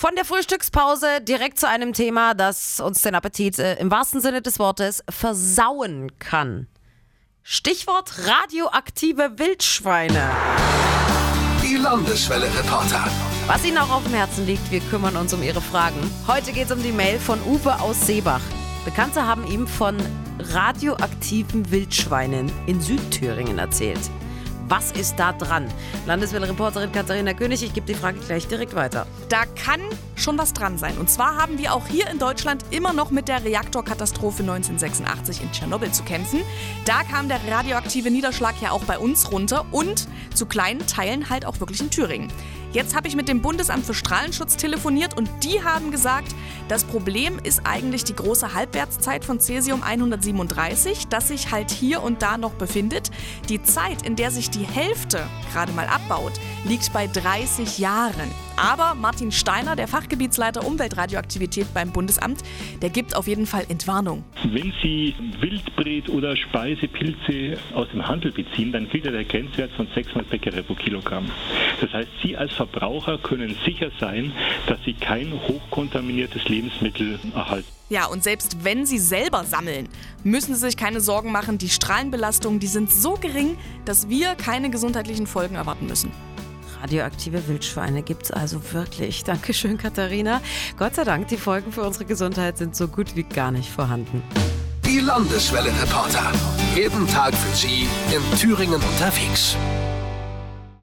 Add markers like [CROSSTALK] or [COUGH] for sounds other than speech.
Von der Frühstückspause direkt zu einem Thema, das uns den Appetit äh, im wahrsten Sinne des Wortes versauen kann. Stichwort radioaktive Wildschweine. Die Landeswelle-Reporter. Was Ihnen auch auf dem Herzen liegt, wir kümmern uns um Ihre Fragen. Heute geht es um die Mail von Uwe aus Seebach. Bekannte haben ihm von radioaktiven Wildschweinen in Südthüringen erzählt. Was ist da dran? Landeswelle-Reporterin Katharina König, ich gebe die Frage gleich direkt weiter. Da kann schon was dran sein. Und zwar haben wir auch hier in Deutschland immer noch mit der Reaktorkatastrophe 1986 in Tschernobyl zu kämpfen. Da kam der radioaktive Niederschlag ja auch bei uns runter und zu kleinen Teilen halt auch wirklich in Thüringen. Jetzt habe ich mit dem Bundesamt für Strahlenschutz telefoniert und die haben gesagt, das Problem ist eigentlich die große Halbwertszeit von Cäsium 137, das sich halt hier und da noch befindet. Die Zeit, in der sich die Hälfte gerade mal abbaut, liegt bei 30 Jahren. Aber Martin Steiner, der Fachgebietsleiter Umweltradioaktivität beim Bundesamt, der gibt auf jeden Fall Entwarnung. Wenn Sie Wildbret oder Speisepilze aus dem Handel beziehen, dann gilt ja der Grenzwert von 600 Becquerel pro Kilogramm. Das heißt, Sie als Verbraucher können sicher sein, dass Sie kein hochkontaminiertes Lebensmittel erhalten. Ja, und selbst wenn Sie selber sammeln, müssen Sie sich keine Sorgen machen. Die Strahlenbelastungen, die sind so gering, dass wir keine gesundheitlichen Folgen erwarten müssen. Radioaktive Wildschweine gibt es also wirklich. [LAUGHS] Dankeschön, Katharina. Gott sei Dank, die Folgen für unsere Gesundheit sind so gut wie gar nicht vorhanden. Die Landeswelle-Reporter. Jeden Tag für Sie in Thüringen unterwegs.